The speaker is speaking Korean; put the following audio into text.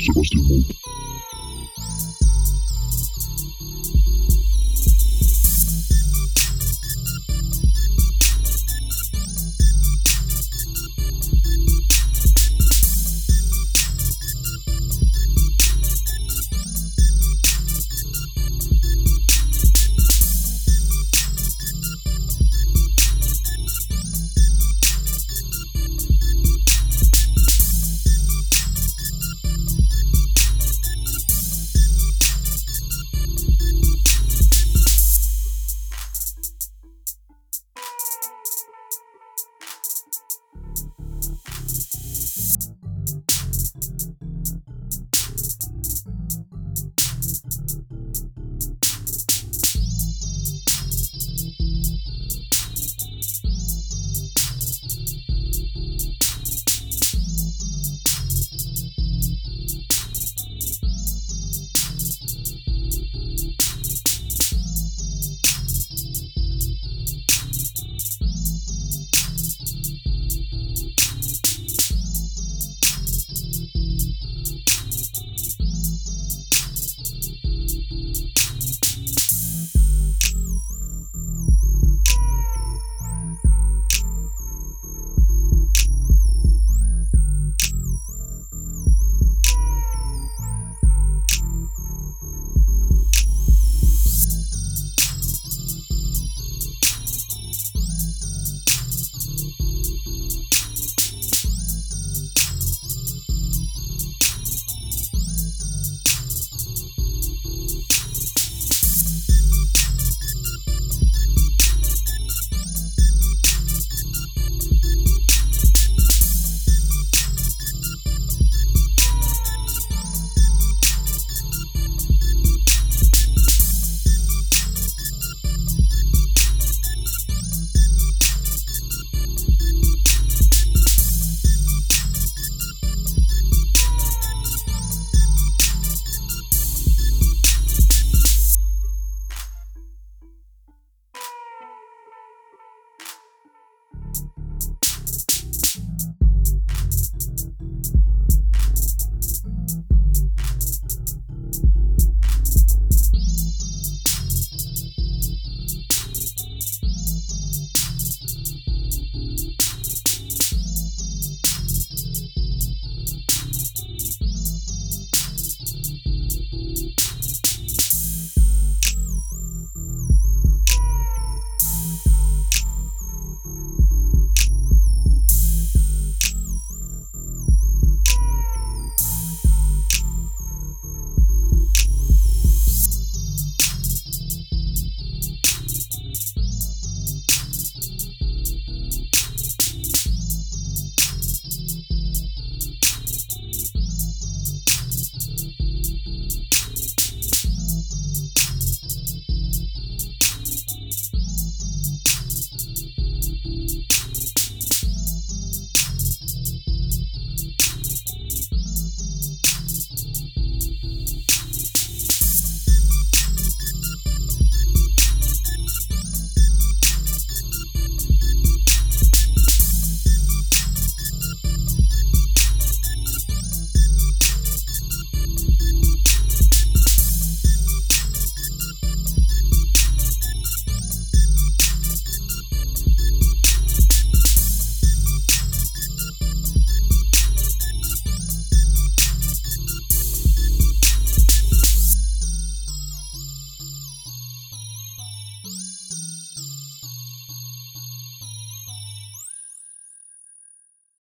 Sebastian Holt.